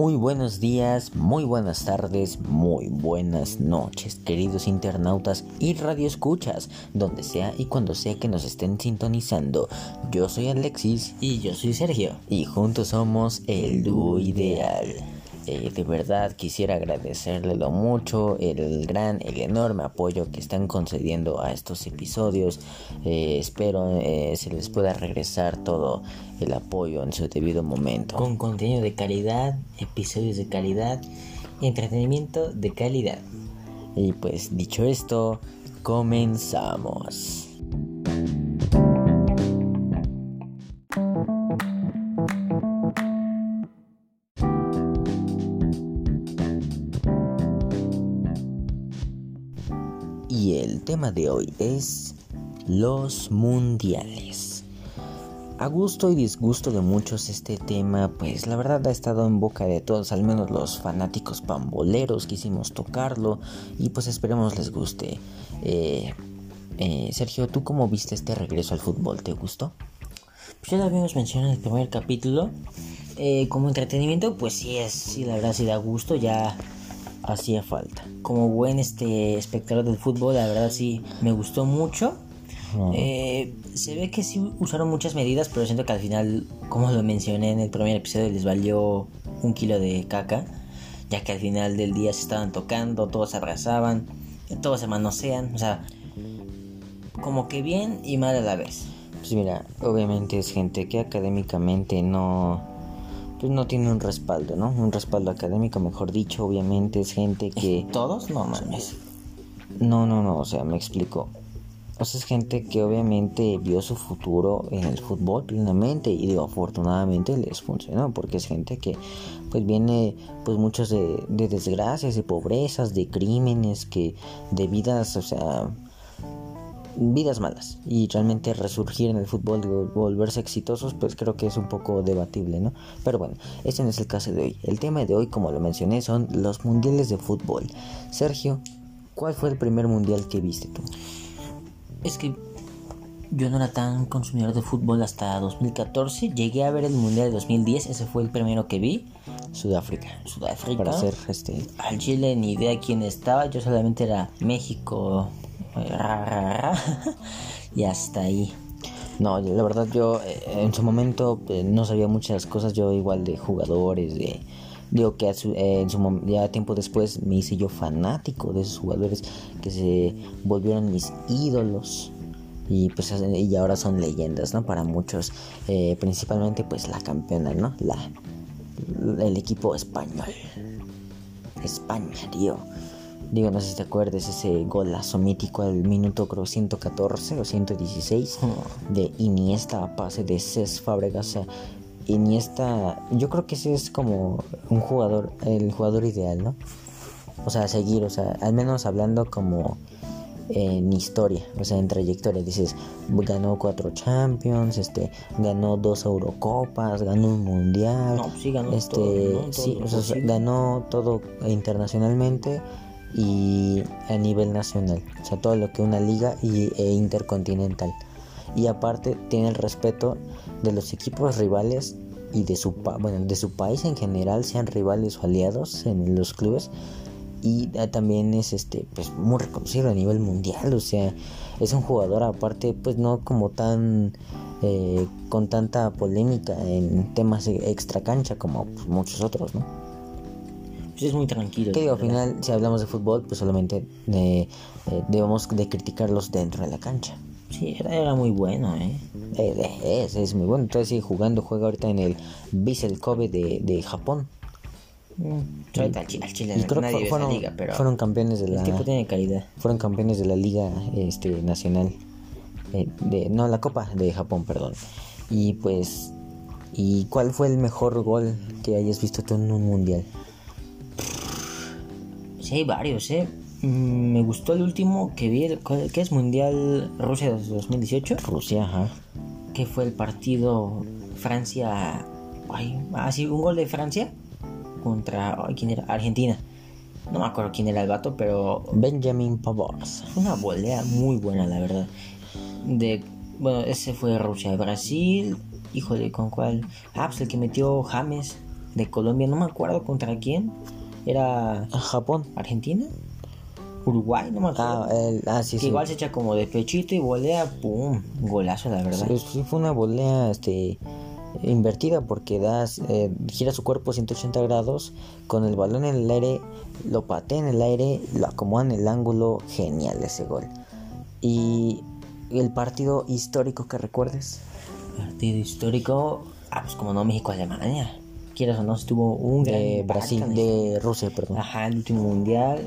Muy buenos días, muy buenas tardes, muy buenas noches, queridos internautas y radioescuchas, donde sea y cuando sea que nos estén sintonizando. Yo soy Alexis Y yo soy Sergio. y juntos somos el dúo ideal. Eh, de verdad quisiera agradecerle lo mucho, el gran, el enorme apoyo que están concediendo a estos episodios. Eh, espero eh, se les pueda regresar todo el apoyo en su debido momento. Con contenido de calidad, episodios de calidad y entretenimiento de calidad. Y pues dicho esto, comenzamos. Tema de hoy es los mundiales. A gusto y disgusto de muchos este tema, pues la verdad ha estado en boca de todos, al menos los fanáticos pamboleros quisimos tocarlo y pues esperemos les guste. Eh, eh, Sergio, ¿tú cómo viste este regreso al fútbol? ¿Te gustó? Pues ya lo habíamos mencionado en el primer capítulo. Eh, como entretenimiento, pues sí es, sí, la verdad sí da gusto, ya hacía falta. Como buen este espectador del fútbol, la verdad sí me gustó mucho. Eh, se ve que sí usaron muchas medidas, pero siento que al final, como lo mencioné en el primer episodio, les valió un kilo de caca, ya que al final del día se estaban tocando, todos se abrazaban, todos se manosean, o sea, como que bien y mal a la vez. Pues mira, obviamente es gente que académicamente no pues no tiene un respaldo, ¿no? Un respaldo académico, mejor dicho, obviamente es gente que ¿Todos? No mames. no, no, no, o sea, me explico. O sea, es gente que obviamente vio su futuro en el fútbol plenamente y digo, afortunadamente les funcionó porque es gente que pues viene pues muchos de, de desgracias, de pobrezas, de crímenes, que de vidas, o sea, vidas malas y realmente resurgir en el fútbol y vol- volverse exitosos pues creo que es un poco debatible no pero bueno ese no es el caso de hoy el tema de hoy como lo mencioné son los mundiales de fútbol Sergio ¿cuál fue el primer mundial que viste tú? Es que yo no era tan consumidor de fútbol hasta 2014. Llegué a ver el Mundial de 2010, ese fue el primero que vi. Sudáfrica Sudáfrica. para ser este Al Chile ni idea quién estaba, yo solamente era México. y hasta ahí. no la verdad yo eh, en su momento eh, no sabía muchas cosas. Yo igual de jugadores de digo que a su- eh, ya tiempo después me hice yo fanático de esos jugadores que se volvieron mis ídolos. Y pues y ahora son leyendas no para muchos eh, principalmente pues la campeona no la el equipo español. España tío digo no sé si te acuerdas ese golazo mítico al minuto creo 114 o 116 de Iniesta a pase de Cés Fábregas o sea, Iniesta yo creo que ese es como un jugador el jugador ideal no o sea seguir o sea al menos hablando como en historia, o sea, en trayectoria. Dices, ganó cuatro Champions, este, ganó dos Eurocopas, ganó un Mundial. No, sí ganó este, todo, ¿no? Todo sí, o sea, ganó todo internacionalmente y a nivel nacional. O sea, todo lo que una liga y, e intercontinental. Y aparte tiene el respeto de los equipos rivales y de su, bueno, de su país en general, sean rivales o aliados en los clubes y eh, también es este pues muy reconocido a nivel mundial o sea es un jugador aparte pues no como tan eh, con tanta polémica en temas extra cancha como pues, muchos otros no Pues es muy tranquilo. que digo al final si hablamos de fútbol pues solamente eh, eh, debemos de criticarlos dentro de la cancha Sí, era, era muy bueno, ¿eh? Eh, es, es muy bueno entonces sigue jugando juega ahorita en el Vissel Kobe de, de Japón Mm, ahorita al Chile, al Chile y creo nadie esa fueron, liga, pero fueron campeones de la el tipo tiene calidad. fueron campeones de la liga este nacional eh, de no la copa de Japón perdón y pues y cuál fue el mejor gol que hayas visto tú en un mundial Sí, hay varios, ¿eh? Mm, Me gustó el último que vi, el- ¿cuál- ¿qué es? Mundial Rusia 2018, Rusia ajá que fue el partido Francia... Ay, ah, sí, un gol de Francia contra... Ay, ¿quién era? Argentina. No me acuerdo quién era el vato, pero Benjamin fue una volea muy buena, la verdad. De... Bueno, ese fue Rusia. Brasil... Híjole, ¿con cuál? Ah, pues el que metió James. de Colombia, no me acuerdo contra quién. Era Japón. Argentina. Uruguay, no me acuerdo. Ah, el- ah, sí, que sí. igual se echa como de pechito y volea, pum, golazo la verdad. Sí, sí fue una volea este invertida porque das eh, gira su cuerpo 180 grados con el balón en el aire lo patea en el aire lo acomoda en el ángulo genial ese gol y el partido histórico que recuerdes Partido histórico, ah, pues como no México Alemania. Quieras o no, estuvo un gran de impacto Brasil de Rusia perdón Ajá, el último mundial.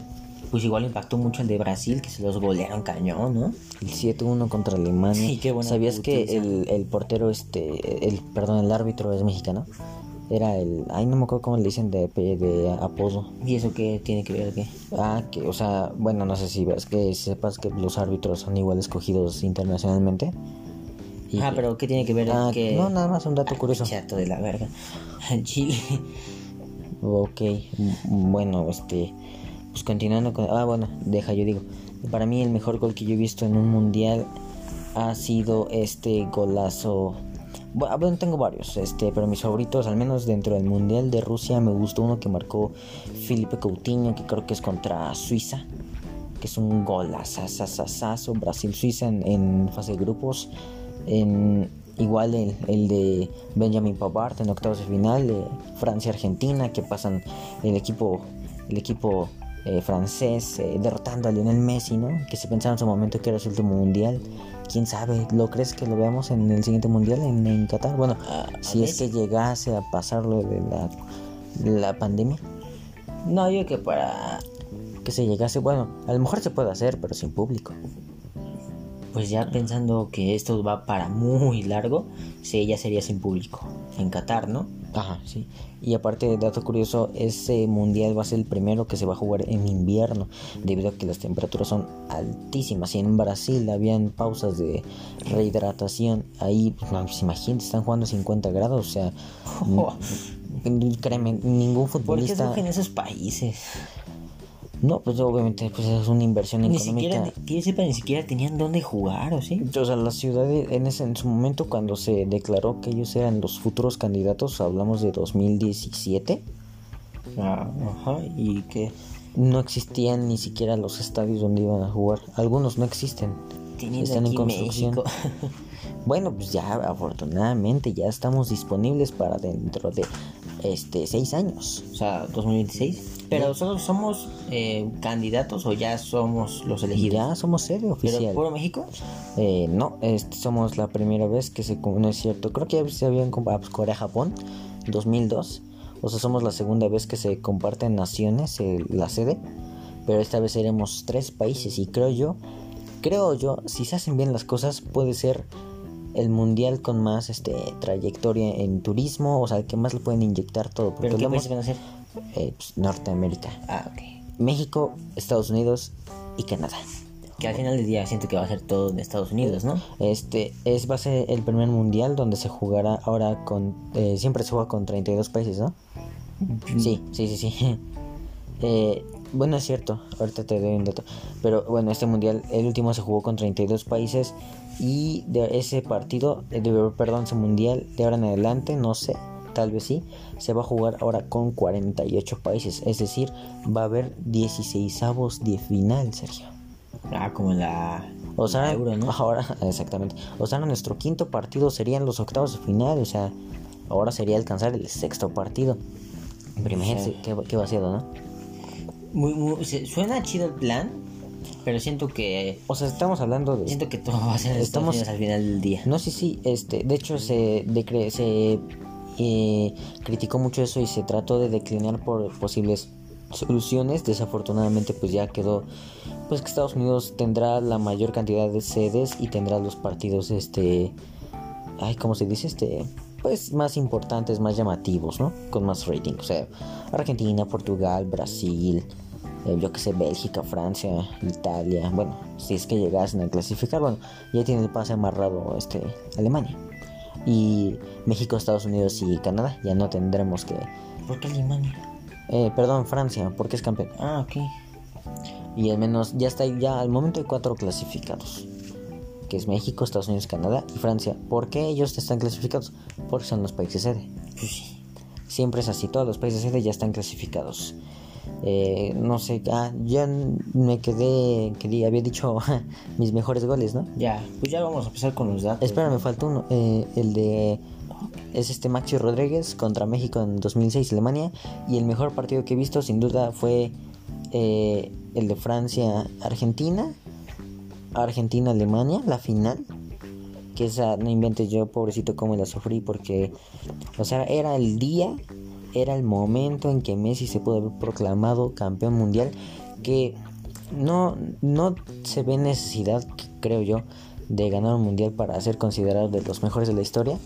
Pues igual impactó mucho el de Brasil, que se los golearon cañón, ¿no? el 7-1 contra Alemania Sí, qué buena sabías que el, el portero este el perdón el árbitro es mexicano era el ay no me acuerdo cómo le dicen de, de apodo ¿Y eso qué tiene que ver qué? Ah, que, o sea, bueno, no sé si ves que sepas que los árbitros son igual escogidos internacionalmente. Y Ah, pero ¿qué tiene que ver Ah, que no, nada más un dato curioso. chato de la verga? Chile. Ok, m- bueno, este, pues continuando con, ah, bueno, deja, yo digo, para mí el mejor gol que yo he visto en un mundial ha sido este golazo. Ah, Bueno, tengo varios, este, pero mis favoritos, al menos dentro del mundial de Rusia, me gustó uno que marcó Felipe Coutinho, que creo que es contra Suiza, que es un golazazazazazo, Brasil-Suiza en, en fase de grupos. En, igual el, el de Benjamin Pavard en octavos de final, de Francia-Argentina, que pasan el equipo, el equipo eh, francés eh, derrotando a Lionel Messi, ¿no? Que se pensaba en su momento que era su último mundial. ¿Quién sabe? ¿Lo crees que lo veamos en el siguiente mundial en, en Qatar? Bueno, Ah, si es que llegase a pasar lo de la, la pandemia, No, yo que para. que se llegase, bueno, a lo mejor se puede hacer, pero sin público. Pues ya pensando que esto va para muy largo, sí, ya sería sin público. En Qatar, ¿no? Ajá, sí. Y aparte, dato curioso, ese mundial va a ser el primero que se va a jugar en invierno, debido a que las temperaturas son altísimas. Y en Brasil habían pausas de rehidratación. Ahí, pues, no, pues, imagínate, están jugando a 50 grados. O sea, créeme, ningún ¿Por qué futbolista. escogen esos países? No, pues obviamente, pues es una inversión Ni económica. siquiera, que yo sepa, ni siquiera tenían dónde jugar, ¿o sí? O sea, las ciudades, en, ese, en su momento, cuando se declaró que ellos eran los futuros candidatos, hablamos de 2017. Ah, ajá, y que no existían ni siquiera los estadios donde iban a jugar. Algunos no existen. Están en construcción. Bueno, pues ya afortunadamente ya estamos disponibles para dentro de este seis años. o sea, 2026. Pero nosotros somos eh, candidatos o ya somos los elegidos. ya somos sede ¿Pero oficial. puro México? Eh, no, este, somos la primera vez que se... No es cierto, creo que ya se habían comparado pues, Corea-Japón, 2002. O sea, somos la segunda vez que se comparten naciones eh, la sede. Pero esta vez seremos tres países y creo yo, creo yo, si se hacen bien las cosas, puede ser el mundial con más este trayectoria en turismo, o sea, el que más le pueden inyectar todo. Porque ¿Pero qué países van a ser? eh, pues, Norteamérica, Ah, ok. México, Estados Unidos y Canadá. Que al final del día siento que va a ser todo en Estados Unidos, ¿no? Este es va a ser el primer mundial donde se jugará ahora con eh, siempre se juega con 32 países, ¿no? Sí, sí, sí, sí. Eh, bueno, es cierto, ahorita te doy un dato. Pero bueno, este mundial, el último se jugó con 32 países y de ese partido, eh, de, perdón, ese mundial de ahora en adelante, no sé, tal vez sí, se va a jugar ahora con 48 países. Es decir, va a haber 16 avos de final, Sergio. Ah, como la, O sea, la Euro, ¿no? ahora, exactamente. O sea, nuestro quinto partido serían los octavos de final. O sea, ahora sería alcanzar el sexto partido. Pero imagínense qué, qué vaciado, ¿no? Muy, muy- suena chido el plan, pero siento que O sea, estamos hablando de. siento que todo va a ser Estados Estamos- Unidos al final del día. No, sí, sí. Este, de hecho, se, decre- se eh, criticó mucho eso y se trató de declinar por posibles soluciones. Desafortunadamente, pues ya quedó. Pues que Estados Unidos tendrá la mayor cantidad de sedes y tendrá los partidos, este. Ay, ¿cómo se dice? Este. Pues más importantes, más llamativos, ¿no? Con más rating. O sea, Argentina, Portugal, Brasil, eh, yo que sé, Bélgica, Francia, Italia. Bueno, si es que llegasen a clasificar, bueno, ya tiene el pase amarrado este Alemania. Y México, Estados Unidos y Canadá. Ya no tendremos que. ¿Por qué Alemania? Eh, perdón, Francia, porque es campeón. Ah, ok. Y al menos ya está, ya al momento hay cuatro clasificados. Que es México, Estados Unidos, Canadá y Francia. ¿Por qué ellos están clasificados? Porque son los países sede. Sí. siempre es así, todos los países sede ya están clasificados. Eh, no sé, ah, ya me quedé, que había dicho mis mejores goles, ¿no? Ya, pues ya vamos a empezar con los datos. Espera, me falta uno, eh, el de es este Maxi Rodríguez contra México en 2006 Alemania y el mejor partido que he visto sin duda fue eh, el de Francia Argentina Argentina Alemania la final que esa no inventes yo pobrecito cómo la sufrí porque o sea era el día era el momento en que Messi se pudo haber proclamado campeón mundial que no no se ve necesidad creo yo de ganar un mundial para ser considerado de los mejores de la historia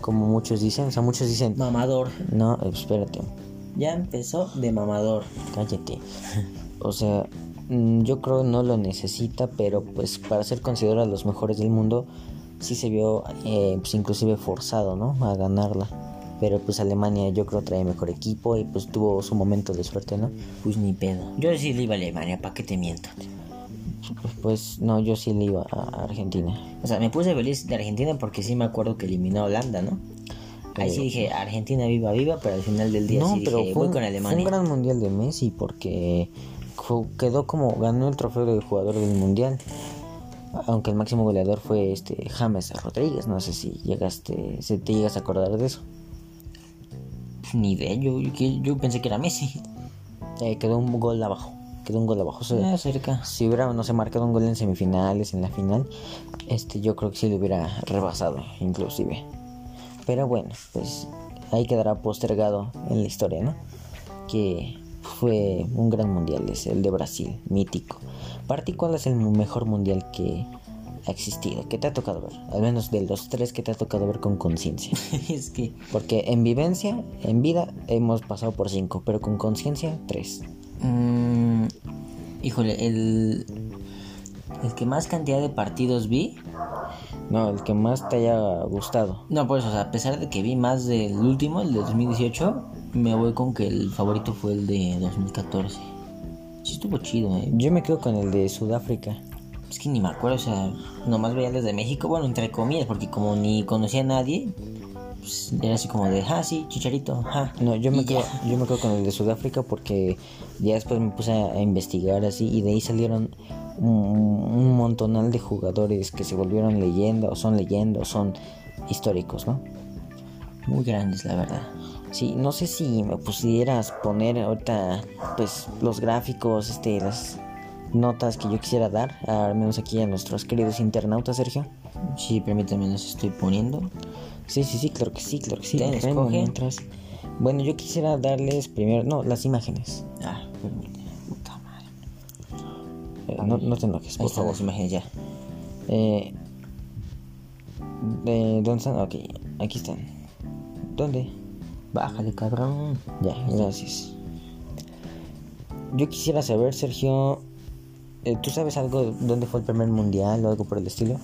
como muchos dicen, o sea, muchos dicen... Mamador. No, espérate. Ya empezó de mamador. Cállate. O sea, mm, yo creo no lo necesita, pero pues para ser considerado los mejores del mundo, sí se vio eh, pues inclusive forzado, ¿no? A ganarla. Pero pues Alemania yo creo trae mejor equipo y pues tuvo su momento de suerte, ¿no? Pues ni pedo. Yo sí le iba a Alemania, ¿para qué te miento? Pues no, yo sí le iba a Argentina. O sea, me puse feliz de Argentina porque sí me acuerdo que eliminó a Holanda, ¿no? Ahí sí dije, Argentina viva, viva, pero al final del día sí dije, voy con Alemania. Fue un gran mundial de Messi porque quedó como, ganó el trofeo de jugador del mundial. Aunque el máximo goleador fue este James Rodríguez, no sé si llegaste, si te llegas a acordar de eso. Ni idea, yo, yo, pensé que era Messi. Eh, quedó un gol abajo quedó un gol abajo. Ah, cerca. Si hubiera, no sé, marcado un gol en semifinales, en la final, este yo creo que sí lo hubiera rebasado, inclusive. Pero bueno, pues ahí quedará postergado en la historia, ¿no? Que fue un gran mundial, es el de Brasil, mítico. Para ti, ¿cuál es el mejor mundial que ha existido? ¿Qué te ha tocado ver? Al menos de los tres que te ha tocado ver con conciencia. es que... Porque en vivencia, en vida, hemos pasado por cinco, pero con conciencia, tres. Mmm, híjole, el, el que más cantidad de partidos vi. No, el que más te haya gustado. No, pues, o sea, a pesar de que vi más del último, el de 2018, me voy con que el favorito fue el de 2014. Sí estuvo chido, eh. Yo me quedo con el de Sudáfrica. Es que ni me acuerdo, o sea, nomás veía el de México, bueno, entre comillas, porque como ni conocía a nadie, pues, era así como de, ah, sí, chicharito, ah. No, yo me, quedo, yo me quedo con el de Sudáfrica porque ya después me puse a, investigar así y de ahí salieron un, montonal de jugadores que se volvieron leyenda o son leyendas, son históricos, ¿no? Muy grandes, la verdad. Sí, no sé si me pusieras poner ahorita, pues, los gráficos, este, las notas que yo quisiera dar, al menos aquí a nuestros queridos internautas, Sergio. Sí, permítame, los estoy poniendo. Sí, sí, sí, claro que sí, claro que sí. Mientras... Bueno, yo quisiera darles primero, no, las imágenes. Ah, puta madre. Eh, no, no, te enojes, por favor. las imágenes ya. Eh, de, ¿Dónde están? Ok, aquí están. ¿Dónde? Bájale, cabrón. Ya, gracias. Yo quisiera saber, Sergio, ¿tú sabes algo dónde fue el primer mundial o algo por el estilo?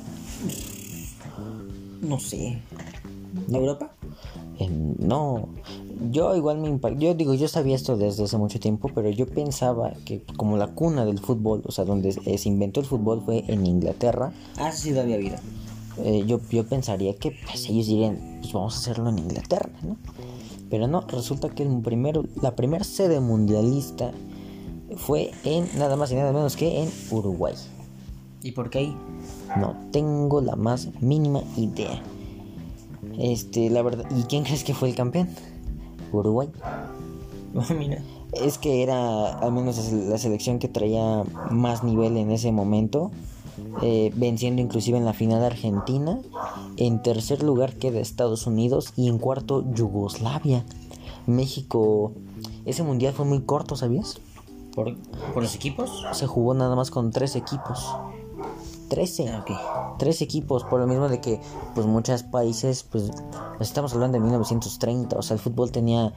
No sé. ¿En Europa? no, yo igual me Yo digo, yo sabía esto desde hace mucho tiempo, pero yo pensaba que como la cuna del fútbol, o sea, donde se inventó el fútbol fue en Inglaterra. Ah, sí, todavía vida. Eh, yo, yo pensaría que pues, ellos dirían, pues vamos a hacerlo en Inglaterra, ¿no? Pero no, resulta que el primero, la primera sede mundialista fue en nada más y nada menos que en Uruguay. ¿Y por qué ahí? No tengo la más mínima idea. Este, la verdad, ¿y quién crees que fue el campeón? Uruguay. mira. Es que era al menos la selección que traía más nivel en ese momento. Eh, venciendo inclusive en la final Argentina. En tercer lugar queda Estados Unidos y en cuarto Yugoslavia. México, ese mundial fue muy corto, ¿sabías? ¿Por, ¿Por los equipos? Se jugó nada más con tres equipos. 13. Ah, okay. 13 equipos, por lo mismo de que pues muchos países, pues estamos hablando de 1930, o sea, el fútbol tenía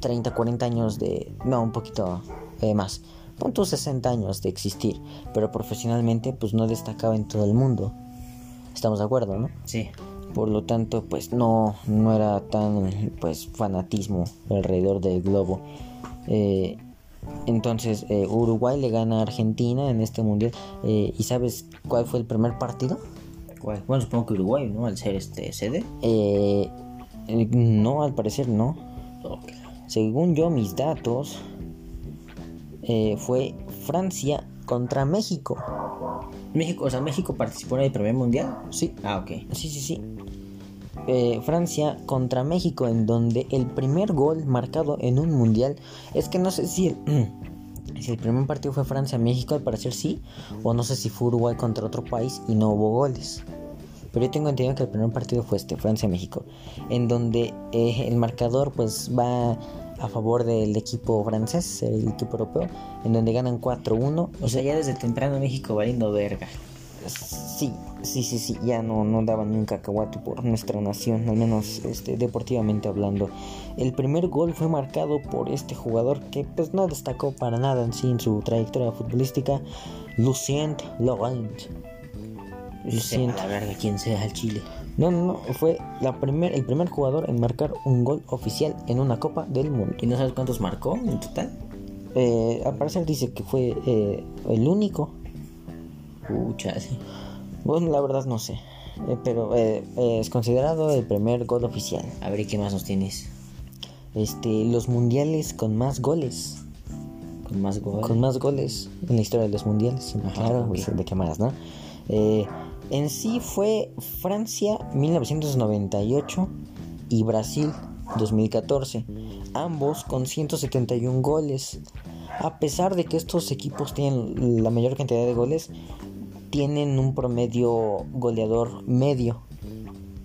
30, 40 años de... No, un poquito eh, más. Punto 60 años de existir, pero profesionalmente pues no destacaba en todo el mundo. Estamos de acuerdo, ¿no? Sí. Por lo tanto, pues no, no era tan pues fanatismo alrededor del globo. Eh, entonces eh, Uruguay le gana a Argentina en este mundial. Eh, ¿Y sabes cuál fue el primer partido? ¿Cuál? Bueno, supongo que Uruguay, ¿no? Al ser este sede. Eh, no, al parecer no. Según yo, mis datos, eh, fue Francia contra México. México, o sea, México participó en el primer mundial. Sí. Ah, ok. Sí, sí, sí. Eh, Francia contra México, en donde el primer gol marcado en un mundial es que no sé si el, si el primer partido fue Francia-México, al parecer sí, o no sé si fue Uruguay contra otro país y no hubo goles. Pero yo tengo entendido que el primer partido fue este, Francia-México, en donde eh, el marcador pues va a favor del equipo francés, el equipo europeo, en donde ganan 4-1. O sea, ya desde temprano México valiendo verga. Sí, sí, sí, sí, ya no, no daban ni un cacahuate por nuestra nación, al menos este, deportivamente hablando. El primer gol fue marcado por este jugador que pues no destacó para nada en sí en su trayectoria futbolística, Lucien Laurent. Lucien, la verga, quién sea el Chile. No, no, no, fue la primer, el primer jugador en marcar un gol oficial en una Copa del Mundo. ¿Y no sabes cuántos marcó en total? Eh, al parecer dice que fue eh, el único. Pucha, sí. Bueno, la verdad no sé. Eh, pero eh, eh, es considerado el primer gol oficial. A ver, ¿y qué más nos tienes? Este, los mundiales con más goles. Con más goles. Con más goles en la historia de los mundiales. Ajá, claro, pues, de qué más, ¿no? Eh, en sí fue Francia 1998 y Brasil 2014. Ambos con 171 goles. A pesar de que estos equipos tienen la mayor cantidad de goles, tienen un promedio goleador medio.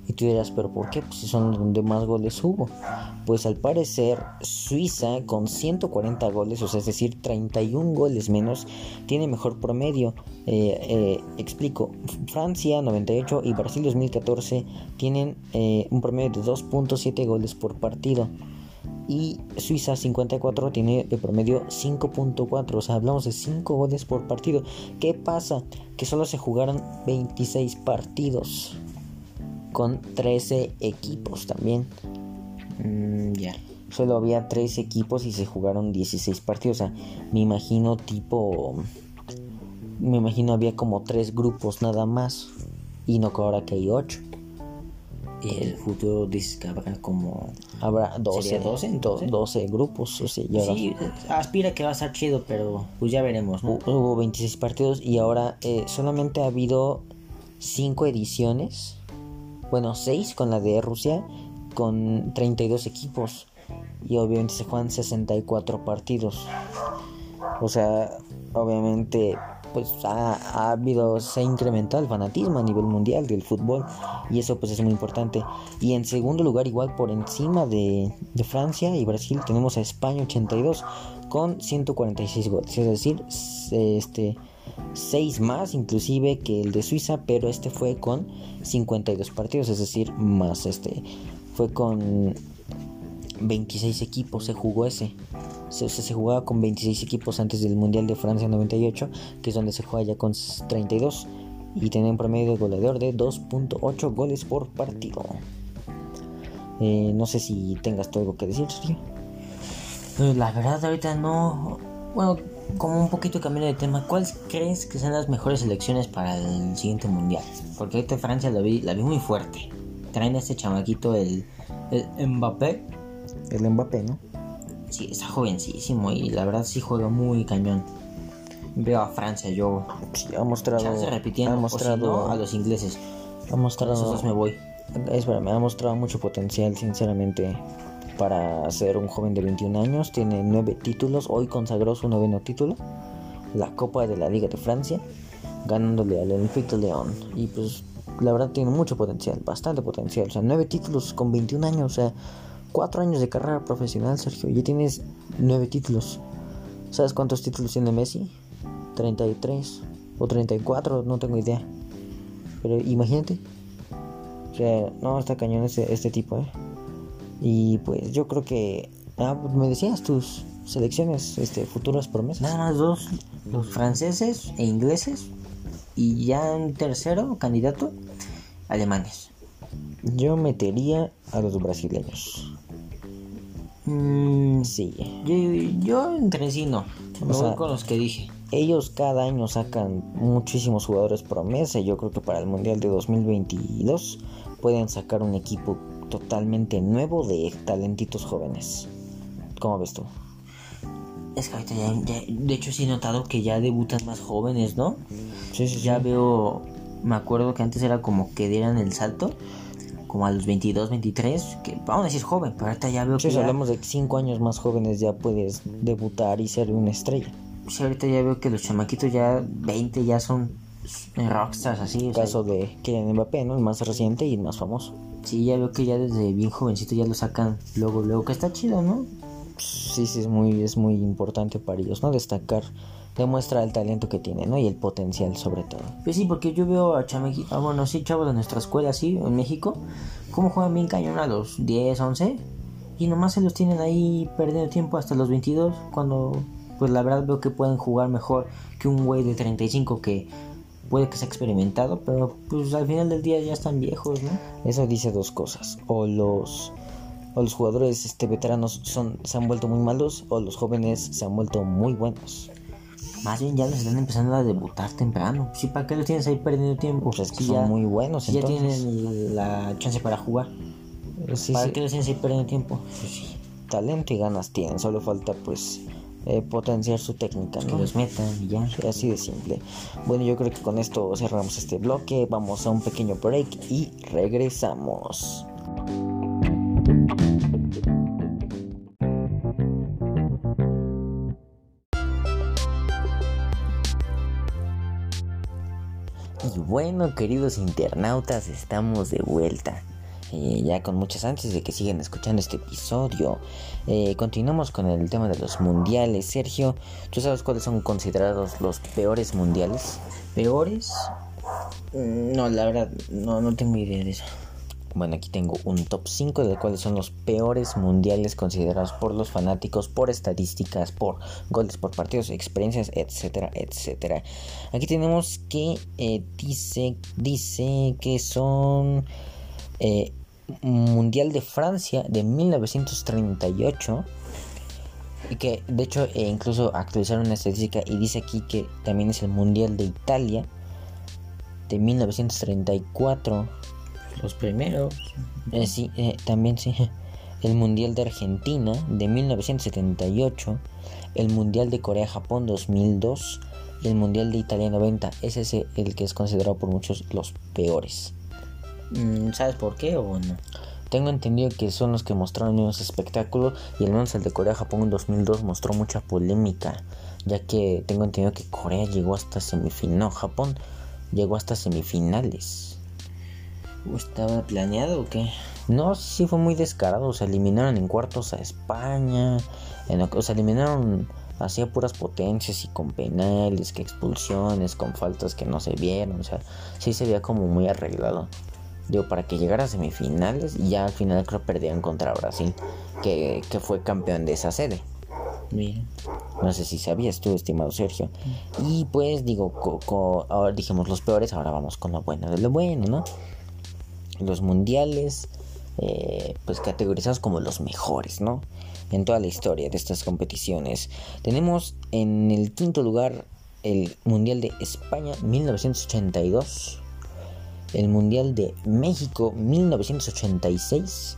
Y tú dirás, ¿pero por qué? Pues si son donde más goles hubo. Pues al parecer, Suiza con 140 goles, o sea, es decir, 31 goles menos, tiene mejor promedio. Eh, eh, explico, Francia 98 y Brasil 2014 tienen eh, un promedio de 2.7 goles por partido. Y Suiza 54 tiene de promedio 5.4, o sea, hablamos de 5 goles por partido. ¿Qué pasa? Que solo se jugaron 26 partidos con 13 equipos también. Mm, ya. Solo había 3 equipos y se jugaron 16 partidos. O sea, me imagino tipo... Me imagino había como 3 grupos nada más. Y no que ahora que hay 8. Y el futuro dices que habrá como... Habrá 12, ¿Sería 12 do- entonces? 12 grupos. O sea, Sí, aspira que va a estar chido, pero pues ya veremos, ¿no? Hu- Hubo 26 partidos y ahora eh, solamente ha habido 5 ediciones. Bueno, 6 con la de Rusia, con 32 equipos. Y obviamente se juegan 64 partidos. O sea, obviamente, pues ha, ha habido, se ha incrementado el fanatismo a nivel mundial del fútbol. Y eso pues es muy importante. Y en segundo lugar, igual por encima de, de Francia y Brasil, tenemos a España 82 con 146 goles. Es decir, este... 6 más inclusive que el de Suiza, pero este fue con 52 partidos, es decir, más este fue con 26 equipos se jugó ese. Se, o sea, se jugaba con 26 equipos antes del Mundial de Francia 98, que es donde se juega ya con 32 y tiene un promedio de goleador de 2.8 goles por partido. Eh, no sé si tengas tú algo que decir, Sergio. Pues la verdad ahorita no... Bueno, como un poquito cambiando de tema, ¿cuáles crees que sean las mejores selecciones para el siguiente mundial? Porque ahorita Francia la vi, la vi muy fuerte. Traen a este chamaquito, el, el Mbappé. El Mbappé, ¿no? Sí, está jovencísimo y la verdad sí juega muy cañón. Veo a Francia, yo... Sí, ha mostrado, Chance repitiendo, ha o si mostrado, no, a los ingleses. ha Con esos mostrado, dos me voy. Espérame, ha mostrado mucho potencial, sinceramente, para ser un joven de 21 años. Tiene 9 títulos. Hoy consagró su noveno título, la Copa de la Liga de Francia, ganándole al Olympique de León. Y pues, la verdad, tiene mucho potencial, bastante potencial. O sea, 9 títulos con 21 años, o sea, 4 años de carrera profesional, Sergio. Ya tienes 9 títulos. ¿Sabes cuántos títulos tiene Messi? 33 o 34, no tengo idea. Pero imagínate. O sea, no, está cañón este, este tipo, ¿eh? Y pues yo creo que... Ah, me decías tus selecciones, este, futuras promesas. Nada más dos, los franceses e ingleses. Y ya en tercero candidato, alemanes. Yo metería a los brasileños. Mm, Sí. yo, yo entre sí no. Me O voy sea- con los que dije. Ellos cada año sacan muchísimos jugadores promesa. y Yo creo que para el Mundial de 2022 pueden sacar un equipo totalmente nuevo de talentitos jóvenes. ¿Cómo ves tú? Es que ahorita ya, de hecho sí he notado que ya debutan más jóvenes, ¿no? Sí, sí, Ya veo, me acuerdo que antes era como que dieran el salto, como a los 22, 23, que vamos a decir joven, pero ahorita ya veo Sí, que si ya- hablamos de 5 años más jóvenes ya puedes debutar y ser una estrella. sí, ahorita ya veo que los chamaquitos ya 20 ya son rockstars así, El sea, caso de Kylian Mbappé, ¿no? El más reciente y el más famoso. sí, ya veo que ya desde bien jovencito ya lo sacan luego, luego, que está chido, ¿no? Sí, sí, es muy, es muy importante para ellos, ¿no? Destacar, demuestra el talento que tiene, ¿no? Y el potencial sobre todo. Pues sí, porque yo veo a chamaquitos, ah, bueno, sí, chavos de nuestra escuela, sí, en México, cómo juegan bien cañón a los 10, 11, y nomás se los tienen ahí perdiendo tiempo hasta los 22, cuando, pues la verdad veo que pueden jugar mejor que un güey de 35 que puede que sea experimentado, pero pues al final del día ya están viejos, ¿no? Eso dice dos cosas. O los, o los jugadores este, veteranos son, se han vuelto muy malos o los jóvenes se han vuelto muy buenos. Más bien ya los están empezando a debutar temprano. Sí, ¿para qué los tienes ahí perdiendo tiempo? Pues es que son ya, muy buenos. si ya tienen la chance para jugar. Sí, ¿Para sí, qué los tienes ahí perdiendo tiempo? Pues talento y ganas tienen. Solo falta pues eh, potenciar su técnica, que ¿no? los metan y ya. Así de simple. Bueno, yo creo que con esto cerramos este bloque. Vamos a un pequeño break y regresamos. Bueno, queridos internautas, estamos de vuelta. Eh, ya con muchas ansias de que sigan escuchando este episodio. Eh, continuamos con el tema de los mundiales. Sergio, ¿tú sabes cuáles son considerados los peores mundiales? ¿Peores? Mm, No, la verdad, no, no tengo idea de eso. Bueno, aquí tengo un top 5 de cuáles son los peores mundiales considerados por los fanáticos, por estadísticas, por goles por partidos, experiencias, etcétera, etcétera. Aquí tenemos que eh, dice, dice que son eh, Mundial de Francia de 1938 y que de hecho eh, incluso actualizaron una estadística y dice aquí que también es el Mundial de Italia de 1934 Los primeros. eh, sí, eh, también sí. El Mundial de Argentina de 1978, el Mundial de Corea-Japón 2002 y el Mundial de Italia 90. Ese es el que es considerado por muchos los peores. Mm, ¿Sabes por qué o no? Tengo entendido que son los que mostraron menos espectáculo y al menos el de Corea-Japón en 2002 mostró mucha polémica, ya que tengo entendido que Corea llegó hasta semifinal, no, Japón llegó hasta semifinales. ¿O ¿Estaba planeado o qué? No, sí fue muy descarado. O sea, eliminaron en cuartos a España. En, o sea, eliminaron hacía puras potencias y con penales, que expulsiones, con faltas que no se vieron. O sea, sí se veía como muy arreglado. Digo, para que llegara a semifinales y ya al final creo perdieron contra Brasil, que, que fue campeón de esa sede. Mira. No sé si sabías tú, estimado Sergio. Y pues digo, co- co- ahora dijimos los peores, ahora vamos con lo bueno de lo bueno, ¿no? Los mundiales, eh, pues categorizados como los mejores, ¿no? En toda la historia de estas competiciones. Tenemos en el quinto lugar el Mundial de España 1982. El Mundial de México 1986.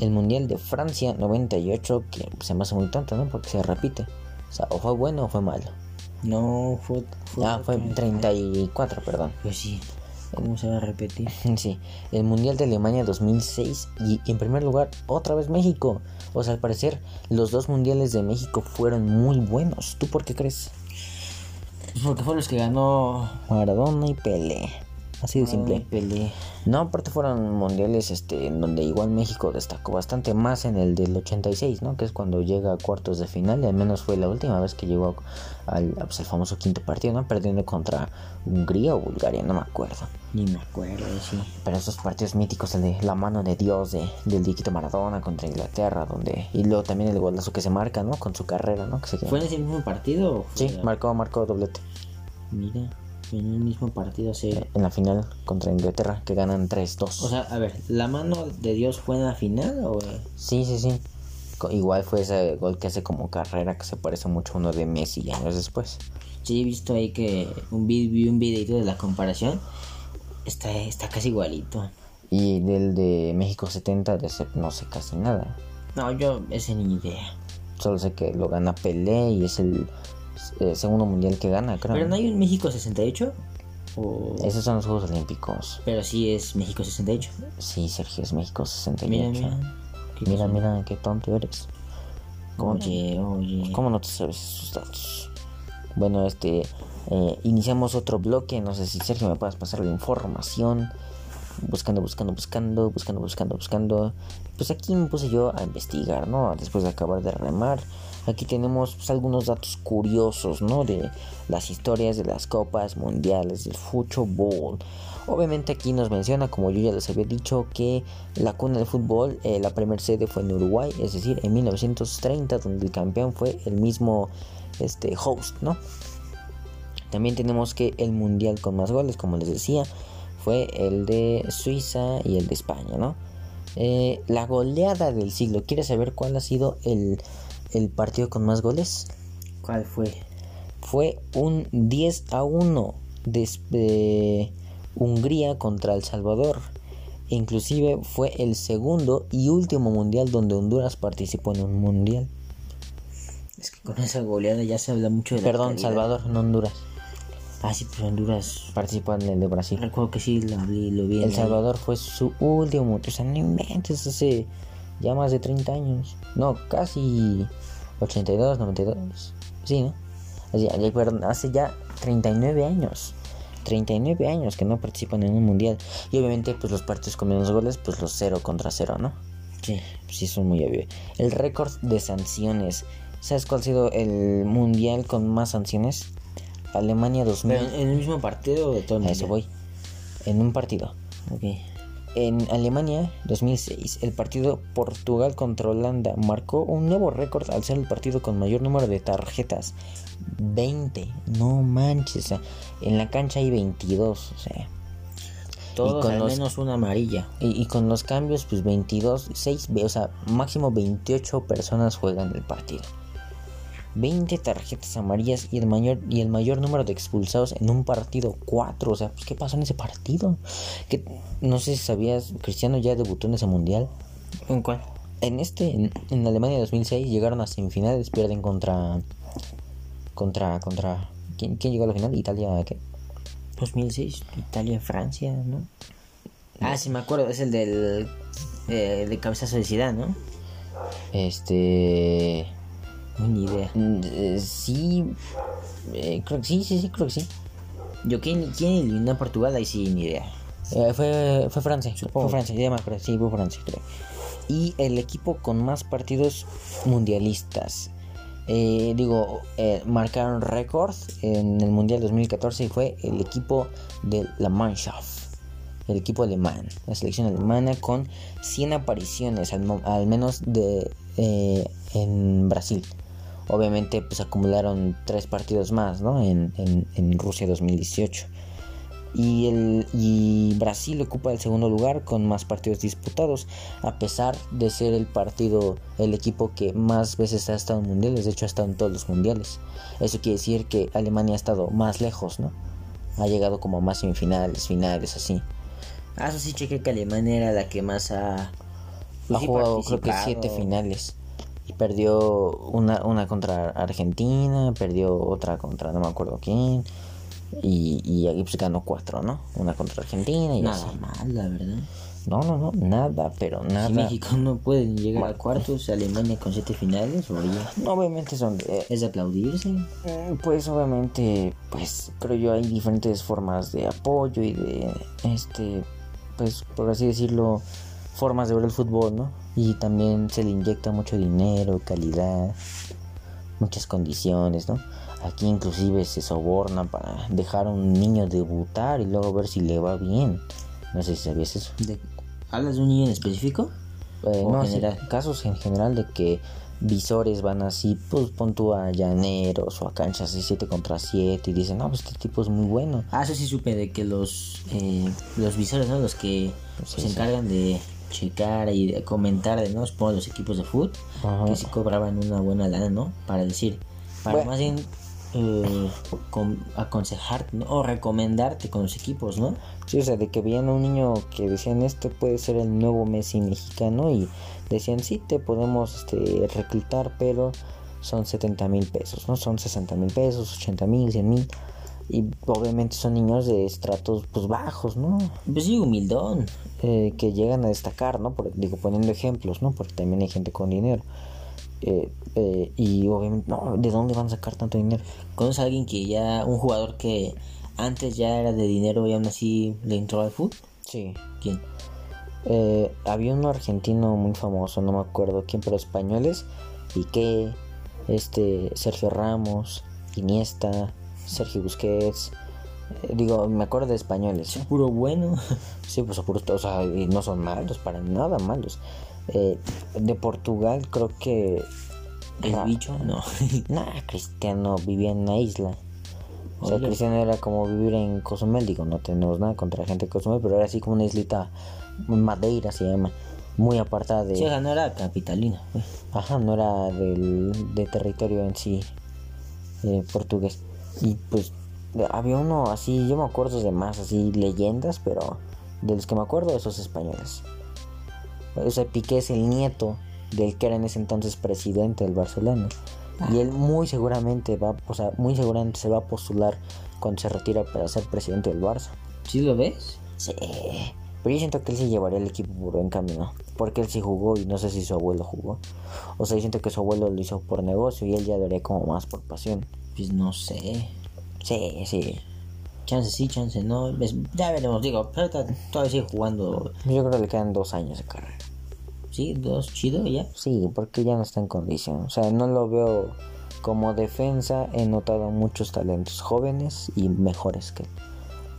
El Mundial de Francia 98, que se me hace muy tonto, ¿no? Porque se repite. O sea, o fue bueno o fue malo. No, fue... Ah, fue 34, perdón. Pues sí. ¿Cómo se va a repetir? Sí, el Mundial de Alemania 2006 y en primer lugar otra vez México. O sea, al parecer los dos mundiales de México fueron muy buenos. ¿Tú por qué crees? Pues porque fue los que ganó... Maradona y Pelé. Así de simple. No, aparte fueron mundiales este, en donde igual México destacó bastante más en el del 86, ¿no? Que es cuando llega a cuartos de final y al menos fue la última vez que llegó al, pues, al famoso quinto partido, ¿no? Perdiendo contra Hungría o Bulgaria, no me acuerdo. Ni me acuerdo, sí. Pero esos partidos míticos, el de la mano de Dios de, del Diquito Maradona contra Inglaterra, donde... Y luego también el golazo que se marca, ¿no? Con su carrera, ¿no? Que se ¿Fue en ese mismo partido? o fue Sí, la- marcó, marcó doblete. Mira, en el mismo partido se... En la final contra Inglaterra, que ganan 3-2. O sea, a ver, ¿la mano de Dios fue en la final o...? Sí, sí, sí. Igual fue ese gol que hace como carrera que se parece mucho a uno de Messi años después. Sí, he visto ahí que un vi, vi un videito de la comparación. Está, está casi igualito. Y del de México 70, de no sé casi nada. No, yo ese ni idea. Solo sé que lo gana Pelé y es el eh, segundo mundial que gana, creo. ¿Pero no hay un México 68? O... Esos son los Juegos Olímpicos. Pero sí es México 68. Sí, Sergio, es México 68. Mira, mira. ¿Qué Mira, mira, qué tonto eres. ¿Cómo, Oye, oye. ¿Cómo no te sabes esos datos? Bueno, este. eh, iniciamos otro bloque. No sé si Sergio me puedas pasar la información. Buscando, buscando, buscando, buscando, buscando, buscando. Pues aquí me puse yo a investigar, ¿no? Después de acabar de remar. Aquí tenemos pues, algunos datos curiosos, ¿no? De las historias de las copas mundiales del fútbol. Obviamente aquí nos menciona, como yo ya les había dicho, que la cuna del fútbol, eh, la primera sede fue en Uruguay, es decir, en 1930, donde el campeón fue el mismo este, host, ¿no? También tenemos que el mundial con más goles, como les decía, fue el de Suiza y el de España, ¿no? Eh, la goleada del siglo, ¿quieres saber cuál ha sido el, el partido con más goles? ¿Cuál fue? Fue un 10 a 1 de, Hungría contra El Salvador. Inclusive fue el segundo y último mundial donde Honduras participó en un mundial. Es que con esa goleada ya se habla mucho de Perdón. Salvador, no Honduras. Ah, sí, pues Honduras. Participó en el de Brasil. Recuerdo que sí lo vi, lo vi en El ahí. Salvador fue su último mundial. O sea, no inventes, hace ya más de 30 años. No, casi 82, 92. Sí, ¿no? Hace ya 39 años. 39 años que no participan en un mundial. Y obviamente, pues los partidos con menos goles, pues los 0 contra 0, ¿no? Sí. Sí, son muy obvio. El récord de sanciones. ¿Sabes cuál ha sido el mundial con más sanciones? Alemania 2000. Pero en, el mismo partido de todo el A eso voy. En un partido. Ok. En Alemania 2006, el partido Portugal contra Holanda marcó un nuevo récord al ser el partido con mayor número de tarjetas. 20. No manches. en la cancha hay 22. O sea. Todos con al los- menos una amarilla. Y, y con los cambios, pues 22, 6, o sea, máximo 28 personas juegan el partido. 20 tarjetas amarillas y el mayor y el mayor número de expulsados en un partido 4, o sea, pues, ¿qué pasó en ese partido? Que no sé si sabías, Cristiano ya debutó en ese mundial. ¿En cuál? En este en, en Alemania 2006 llegaron a semifinales, pierden contra contra contra ¿quién, quién llegó a la final? Italia, ¿qué? 2006, Italia, Francia, ¿no? Ah, sí, me acuerdo, es el del eh, de cabezazo de Zidane, ¿no? Este Ni idea. Mm, eh, sí, eh, creo que sí, sí, sí, creo que sí. Yo, ¿quién, quién eliminó a Portugal? Ahí sí, ni idea. Eh, fue, fue Francia, Supongo. fue Francia, ya me acuerdo, sí, fue Francia, creo. Y el equipo con más partidos mundialistas. Eh, digo, eh, marcaron récord en el Mundial 2014 y fue el equipo de la Mannschaft, el equipo alemán, la selección alemana con 100 apariciones al, al menos de eh, en Brasil. Obviamente, pues acumularon tres partidos más, ¿no? En, en, en Rusia 2018. Y, el, y Brasil ocupa el segundo lugar con más partidos disputados, a pesar de ser el partido, el equipo que más veces ha estado en mundiales, de hecho ha estado en todos los mundiales. Eso quiere decir que Alemania ha estado más lejos, ¿no? Ha llegado como a más semifinales, finales, así. Ah, eso sí, chequé que Alemania era la que más ha... pues ha sí, jugado creo que siete finales. Y perdió una, una contra Argentina, perdió otra contra no me acuerdo quién. Y, y ahí pues ganó cuatro, ¿no? Una contra Argentina y Nada así. mal, la verdad. No, no, no, nada, pero nada. Si México no puede llegar a cuartos, Alemania con siete finales, oye, No, obviamente son de- es de aplaudirse. eh, pues obviamente, pues creo yo hay diferentes formas de apoyo y de, este, pues por así decirlo, formas de ver el fútbol, ¿no? Y también se le inyecta mucho dinero, calidad, muchas condiciones, ¿no? Aquí inclusive se soborna para dejar a un niño debutar y luego ver si le va bien. No sé si sabías eso. De- ¿Hablas de un niño en específico? Eh, ¿O no, sí, general? casos en general de que visores van así, pues pon tú a llaneros o a canchas así 7 contra 7 y dicen, no, pues este tipo es muy bueno. Ah, eso sí supe de que los, eh, los visores, ¿no? Los que Sí, se sí. encargan de checar y de comentar de, ¿no? Supongo los equipos de fútbol, que sí cobraban una buena lana, ¿no? Para decir, para Bueno. más bien eh, con, aconsejarte ¿no? o recomendarte con los equipos, ¿no? Sí, o sea, de que veían a un niño que decían este puede ser el nuevo Messi mexicano y decían sí, te podemos este, reclutar, pero son 70 mil pesos, ¿no? Son 60 mil pesos, 80 mil, 100 mil. Y obviamente son niños de estratos pues bajos, ¿no? Pues sí, humildón. Eh, que llegan a destacar, ¿no? Por, digo, poniendo ejemplos, ¿no? Porque también hay gente con dinero. Eh, eh, y obviamente, no, ¿de dónde van a sacar tanto dinero? ¿Conoces a alguien que ya, un jugador que antes ya era de dinero y aún así le entró al fútbol? Sí. ¿Quién? Eh, había uno argentino muy famoso, no me acuerdo quién, pero españoles. Piqué, este, Sergio Ramos, Iniesta, Sergio Busquets. Eh, digo, me acuerdo de españoles. Puro bueno. Sí, pues puro, o sea, y no son malos, para nada malos. Eh, de Portugal creo que... ¿El bicho? No. Nah, Cristiano vivía en una isla. O sea, Oye. Cristiano era como vivir en Cozumel. Digo, no tenemos nada contra la gente de Cozumel, pero era así como una islita, Madeira se llama, muy apartada de... Sí, o sea, no era capitalina. güey. Ajá, no era del de territorio en sí eh, portugués. Y pues había uno así, yo me acuerdo de más así leyendas, pero de los que me acuerdo esos españoles. O sea, Piqué es el nieto del que era en ese entonces presidente del Barcelona. Y él muy seguramente va, o sea, muy seguramente se va a postular cuando se retira para ser presidente del Barça. ¿Sí lo ves? Sí. Pero yo siento que él sí llevaría el equipo por buen camino. Porque él sí jugó y no sé si su abuelo jugó. O sea, yo siento que su abuelo lo hizo por negocio y él ya lo haría como más por pasión. Pues no sé. Sí, sí. Chance sí, chance no. Ya veremos, digo, pero ahorita todavía sigue jugando. Yo creo que le quedan dos años de carrera. Sí, dos, chido ya. Sí, porque ya no está en condición. O sea, no lo veo como defensa. He notado muchos talentos jóvenes y mejores que él.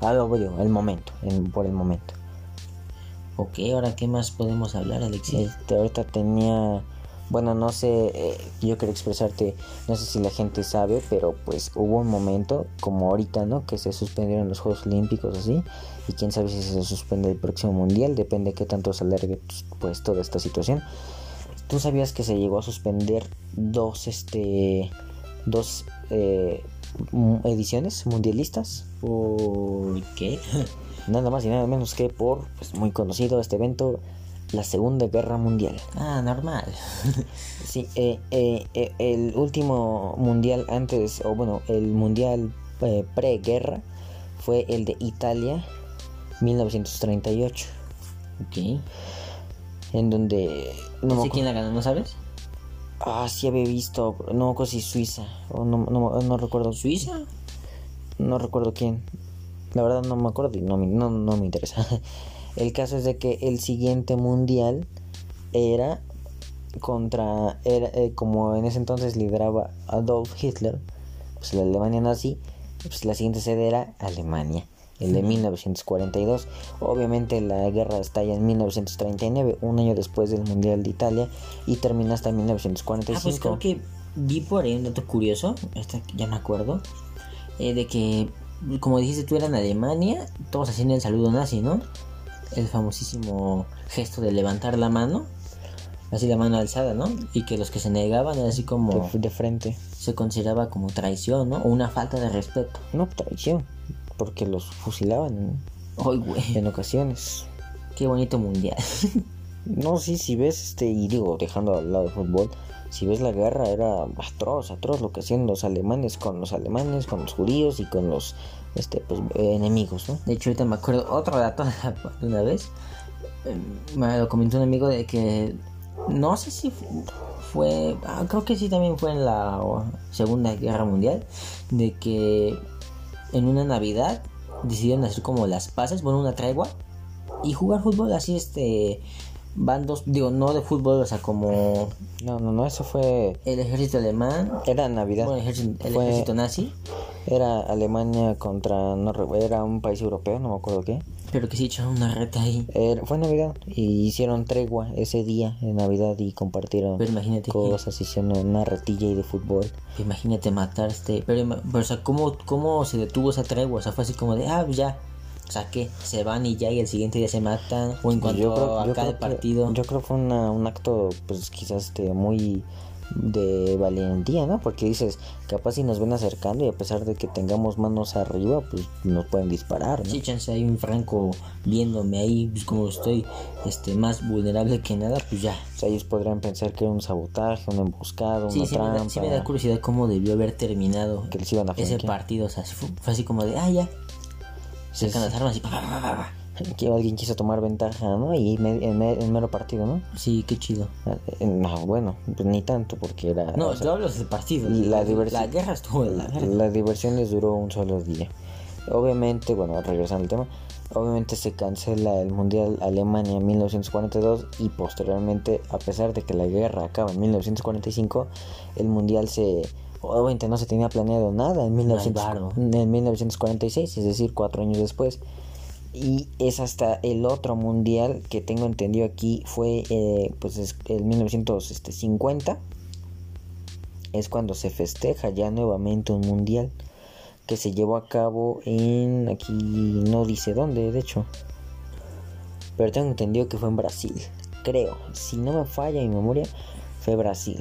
A lo veo, el momento, en- por el momento. Ok, ahora qué más podemos hablar, Alexis. Este, ahorita tenía, bueno, no sé, eh, yo quería expresarte, no sé si la gente sabe, pero pues hubo un momento, como ahorita, ¿no? Que se suspendieron los Juegos Olímpicos así, y quién sabe si se suspende el próximo Mundial, depende de qué tanto se alargue pues toda esta situación. ¿Tú sabías que se llegó a suspender dos, este, dos eh, ediciones mundialistas? ¿Por qué? Nada más y nada menos que por, pues muy conocido este evento, la Segunda Guerra Mundial. ah, normal. Sí, eh, eh, eh, el último mundial antes, o bueno, el mundial eh, pre-guerra fue el de Italia 1938, ok. en donde no ¿Sé quién la ganó, no sabes? ah, sí había visto, no me acuerdo si Suiza, o no, no, no recuerdo, ¿Suiza? no recuerdo quién, la verdad no me acuerdo y no, no, no me interesa. El caso es de que el siguiente mundial era contra, era, eh, como en ese entonces lideraba Adolf Hitler, pues la Alemania nazi, pues la siguiente sede era Alemania, el de 1942. Obviamente la guerra estalla en 1939, un año después del Mundial de Italia, y termina hasta Ah, 1945. pues creo que vi por ahí un dato curioso, esta ya me acuerdo, eh, de que, como dijiste tú, era en Alemania, todos hacían el saludo nazi, ¿no? El famosísimo gesto de levantar la mano, así la mano alzada, ¿no? Y que los que se negaban era así como de, de frente. se consideraba como traición, ¿no? O una falta de respeto. No, traición, porque los fusilaban Ay, güey, en ocasiones. qué bonito mundial. No, sí, si ves, este, y digo, dejando al lado el fútbol, si ves la guerra era atroz, atroz lo que hacían los alemanes con los alemanes, con los judíos y con los, este, pues, enemigos, ¿no? De hecho, ahorita me acuerdo otro dato de una vez. eh, Me lo comentó un amigo de que no sé si fu- fue, ah, creo que sí también fue en la Segunda Guerra Mundial, de que en una Navidad decidieron hacer como las paces, bueno, una tregua y jugar fútbol así, este, bandos, digo, no de fútbol, o sea, como No, no, no, eso fue, el ejército alemán, era Navidad, bueno, el ejército, el Fue- ejército nazi, era Alemania contra, no, era un país europeo, no me acuerdo qué, pero que sí echaron una reta ahí. Era- fue Navidad y hicieron tregua ese día en Navidad y compartieron Pero imagínate que- cosas, hicieron una retilla y de fútbol. Imagínate matar este. Pero, pero, o sea, ¿cómo, ¿cómo se detuvo esa tregua? O sea, fue así como de, ah, ya. O sea, ¿qué? Se van y ya, y el siguiente día se matan. O en cuanto yo creo, a yo cada creo que- partido. yo creo que fue una- un acto, pues quizás este, muy de valentía, ¿no? Porque dices, capaz si nos ven acercando y a pesar de que tengamos manos arriba, pues nos pueden disparar, ¿no? Sí, chance hay un franco viéndome ahí, pues como estoy este más vulnerable que nada, pues ya. O sea, ellos podrían pensar que era un sabotaje, una emboscada, Sí, una sí me, trampa. da, sí me da curiosidad cómo debió haber terminado Que les iban a ese partido. O sea, fue, fue así como de, ah, ya. Sacan las armas y pa, pa, que alguien quiso tomar ventaja, ¿no? Y en, me- en mero partido, ¿no? Sí, qué chido. Eh, No, bueno, pues ni tanto porque era... No, o sea, yo hablo del partido. la La, guerra estuvo de la verga. La diversión les duró un solo día. Obviamente, bueno, regresando al tema, obviamente se cancela el Mundial Alemania en 1942 y posteriormente, a pesar de que la guerra acaba en 1945, el Mundial se... Obviamente no se tenía planeado nada en, 1900 varo. en 1946, es decir, cuatro años después. Y es hasta el otro mundial que tengo entendido aquí fue eh, pues es el 1950 es cuando se festeja ya nuevamente un mundial que se llevó a cabo en aquí no dice dónde de hecho pero tengo entendido que fue en Brasil creo si no me falla mi memoria fue Brasil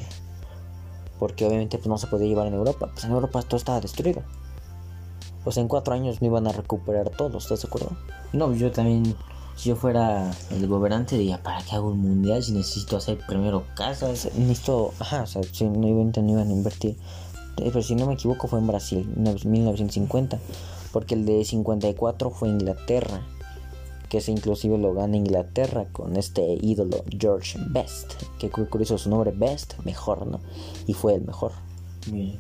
porque obviamente pues, no se podía llevar en Europa pues en Europa todo estaba destruido sea en cuatro años no iban a recuperar todo ¿estás de acuerdo? No, yo también, si yo fuera el gobernante, diría, ¿para qué hago un mundial si necesito hacer primero casas? Necesito, ajá, o sea, si no iban, no iban a invertir. Eh, Pero si no me equivoco fue en Brasil, en 1950, porque el de 54 fue Inglaterra, que ese inclusive lo gana Inglaterra con este ídolo George Best, que cu- curioso su nombre Best, mejor, ¿no? Y fue el mejor. Bien.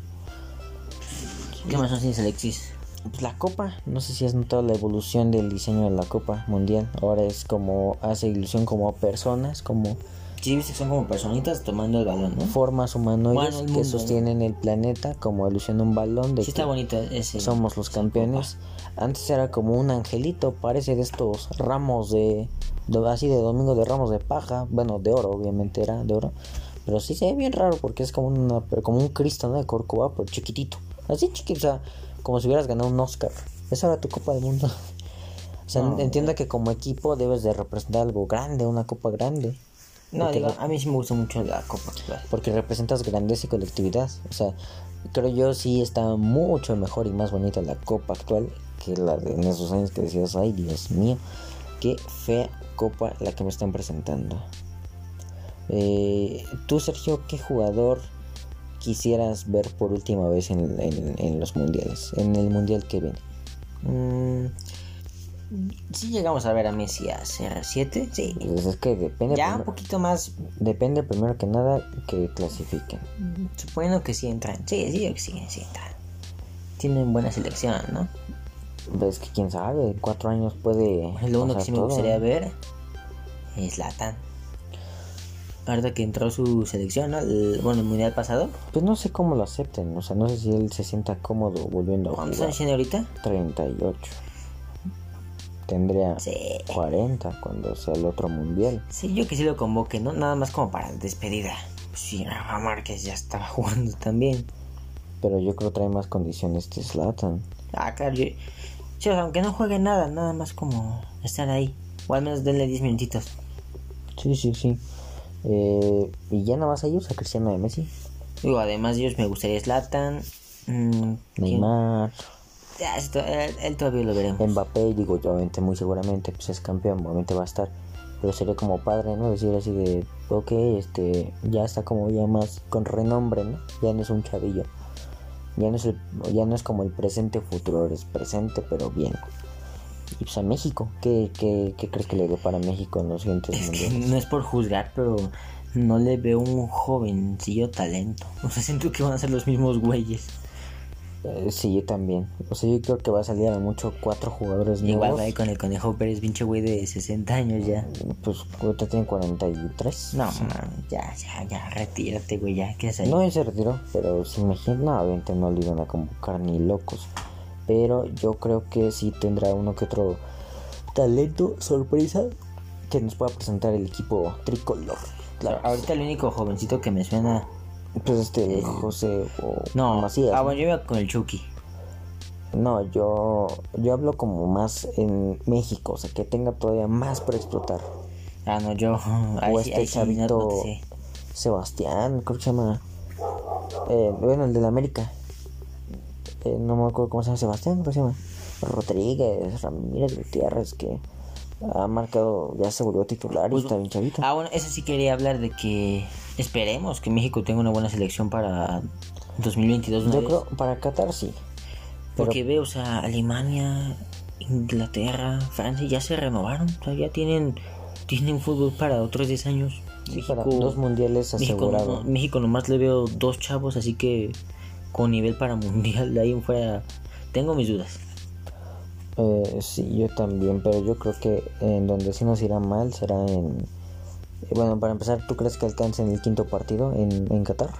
¿Qué más nos tienes, Alexis? Pues la copa, no sé si has notado la evolución del diseño de la copa mundial. Ahora es como, hace ilusión como personas, como Sí, viste que son como personitas tomando el balón, ¿no? formas humanoides Bueno, que sostienen el planeta, como ilusión de un balón de Sí, que está bonito ese. somos los campeones. Antes era como un angelito, parece de estos ramos de, de- así de domingo de ramos de paja, bueno, de oro, obviamente era de oro. Pero sí se ve bien raro porque es como una como un Cristo, ¿no? De Corcovado, pero chiquitito. Así chiquito, o sea, como si hubieras ganado un Oscar. Esa era tu Copa del Mundo. O sea, No, entienda que como equipo debes de representar algo grande, una copa grande. No, digo, a mí sí me gusta mucho la copa porque representas grandeza y colectividad. O sea, creo yo sí está mucho mejor y más bonita la copa actual que la de en esos años que decías, ay Dios mío, qué fea copa la que me están presentando. Eh, Tú, Sergio, ¿qué jugador quisieras ver por última vez en, en- en los mundiales? En el mundial que viene. Mm, sí llegamos a ver a Messi a CR7, sí. Pues es que depende, Ya un primer- poquito más, depende primero que nada que clasifiquen. suponiendo que sí entran. Sí, sí, sí, sí entran. Tienen buena selección, ¿no? Ves que quién sabe, cuatro años puede. Lo único que sí me gustaría ver es Latan. Ahorita que entró su selección, ¿no? El- bueno, el mundial pasado. Pues no sé cómo lo acepten, o sea, no sé si él se sienta cómodo volviendo a ¿Cuántos jugar. años tiene ahorita? 38. Tendría Sí. 40 cuando sea el otro mundial. Sí, yo que sí lo convoque, ¿no? Nada más como para despedida. Pues sí, Rafa Márquez ya estaba jugando también. Pero yo creo que trae más condiciones que Zlatan. Ah, claro, yo... Sí, o sea, aunque no juegue nada, nada más como estar ahí. O al menos denle 10 minutitos. Sí, sí, sí. Eh, y ya nada más ellos, a Cristiano de Messi. Digo, además de ellos me gustaría Slatan. Neymar, él, él todavía lo veremos. Mbappé, digo, obviamente, muy seguramente, pues es campeón, obviamente va a estar. Pero sería como padre, ¿no? Decir así de, ok, este, ya está como ya más con renombre, ¿no? Ya no es un chavillo. Ya no es, el, ya no es como el presente futuro, es presente, pero bien. Y pues a México, ¿qué, qué, qué crees que le depara a México en los siguientes Es que mundiales? no es por juzgar, pero no le veo un jovencillo talento. O sea, siento que van a ser los mismos güeyes. Eh, sí, yo también. O sea, yo creo que va a salir a mucho cuatro jugadores Igual nuevos. va ahí con el Conejo Pérez, pinche güey de 60 años ya. Pues ahorita tiene 43. No, mames, ya, ya, ya, retírate, güey, ya, ¿qué haces? No, él se retiró, pero si imagina, no, obviamente no lo iban a convocar ni locos. Pero yo creo que sí tendrá uno que otro talento, sorpresa, que nos pueda presentar el equipo tricolor. Claro, ahorita el único jovencito que me suena. Pues este, José o No, Macías. ah, ¿no? bueno, yo iba con el Chucky. No, yo, yo hablo como más en México, o sea, que tenga todavía más para explotar. Ah, no, yo. Ahí, o este ahí no chavito. Sebastián, creo que se llama. Eh, bueno, el del América. Eh, no me acuerdo cómo se llama Sebastián, ¿cómo se llama? Rodríguez, Ramírez Gutiérrez, que ha marcado, ya se volvió titular y Pues, está bien chavito. Ah, bueno, eso sí quería hablar de que esperemos que México tenga una buena selección para 2022. una Yo vez. creo, para Qatar sí. Pero Porque veo, o sea, Alemania, Inglaterra, Francia ya se renovaron. O sea, ya tienen, tienen fútbol para otros 10 años. sí, para dos mundiales México, asegurado. no- México nomás le veo dos chavos, así que con nivel para mundial de ahí en fuera tengo mis dudas. Eh, sí, yo también, pero yo creo que en donde sí nos irá mal será en... eh, Bueno, para empezar, ¿tú crees que alcancen el quinto partido en, en Qatar?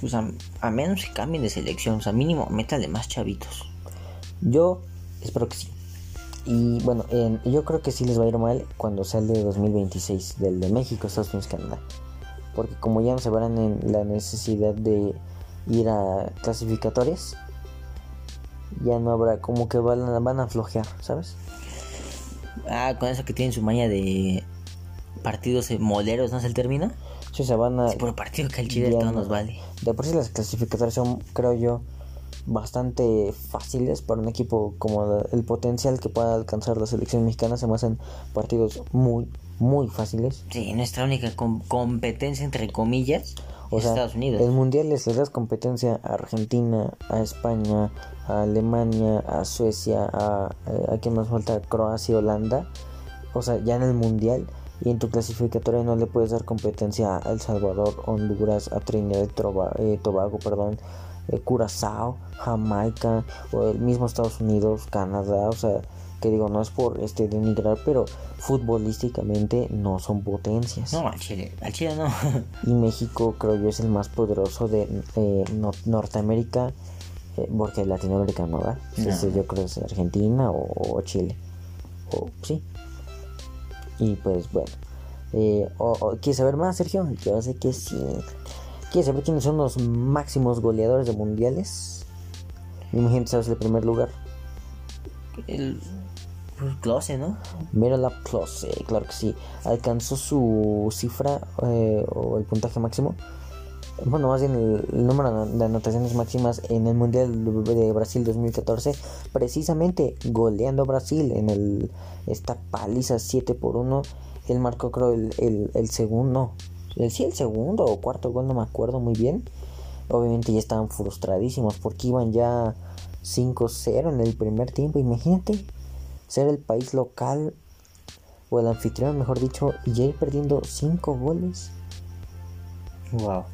Pues a, a menos que cambien de selección, o sea, mínimo métale más chavitos. Yo espero que sí. Y bueno, en- yo creo que sí les va a ir mal cuando sea el de 2026, del de México, Estados Unidos, Canadá. Porque como ya no se verán en la necesidad de ir a clasificatorias, ya no habrá, como que van, a- van a flojear, ¿sabes? Ah, con eso que tienen su maña de partidos eh, moleros, ¿no es el término? Sí, se van a... Sí, por partido que al Chile no- nos vale. De por sí las clasificatorias son, creo yo, bastante fáciles para un equipo como el potencial que pueda alcanzar la selección mexicana. Se me hacen partidos muy, muy fáciles. Sí, nuestra única com- competencia, entre comillas, O sea, Estados Unidos. el mundial les das competencia a Argentina, a España, a Alemania, a Suecia, a, a, quién nos falta, Croacia, Holanda. O sea, ya en el mundial y en tu clasificatoria no le puedes dar competencia a El Salvador, Honduras, a Trinidad y eh, Tobago, perdón, eh, Curazao, Jamaica, o el mismo Estados Unidos, Canadá. O sea, que digo, no es por este denigrar, pero futbolísticamente no son potencias. No, al Chile, al Chile no. Y México creo yo es el más poderoso de eh, no- Norteamérica, eh, porque Latinoamérica no da. No. Yo creo que es Argentina o, o Chile. O sí. Y pues bueno. Eh, o- o- ¿Quieres saber más, Sergio? Yo sé que sí. ¿Quieres saber quiénes son los máximos goleadores de mundiales? Imagínate, sabes el primer lugar. el Klose, ¿no? Miroslav Klose, claro que sí. Alcanzó su cifra eh, o el puntaje máximo. Bueno, más bien el, número de anotaciones máximas en el Mundial de Brasil 2014. Precisamente goleando a Brasil en el, esta paliza 7 por 1. Él marcó creo el, el, el segundo. El, sí, el segundo o cuarto gol, no me acuerdo muy bien. Obviamente ya estaban frustradísimos porque iban ya 5-0 en el primer tiempo. Imagínate ser el país local o el anfitrión, mejor dicho, y ya ir perdiendo 5 goles Wow.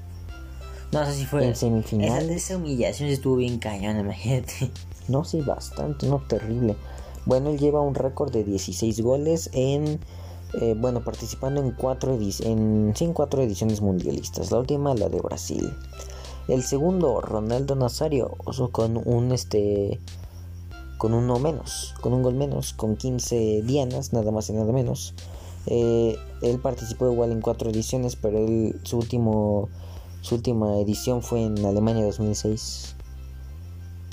No, eso sí fue. en semifinales. Esa, esa humillación estuvo bien cañón, imagínate. No, sí, bastante, no terrible. Bueno, él lleva un récord de 16 goles en, eh, bueno, participando en cuatro, en, en cuatro ediciones mundialistas. La última, la de Brasil. El segundo, Ronaldo Nazario, con un, este, con uno menos, con un gol menos, con 15 dianas, nada más y nada menos. Eh, él participó igual en cuatro ediciones, pero él, su último, su última edición fue en Alemania 2006.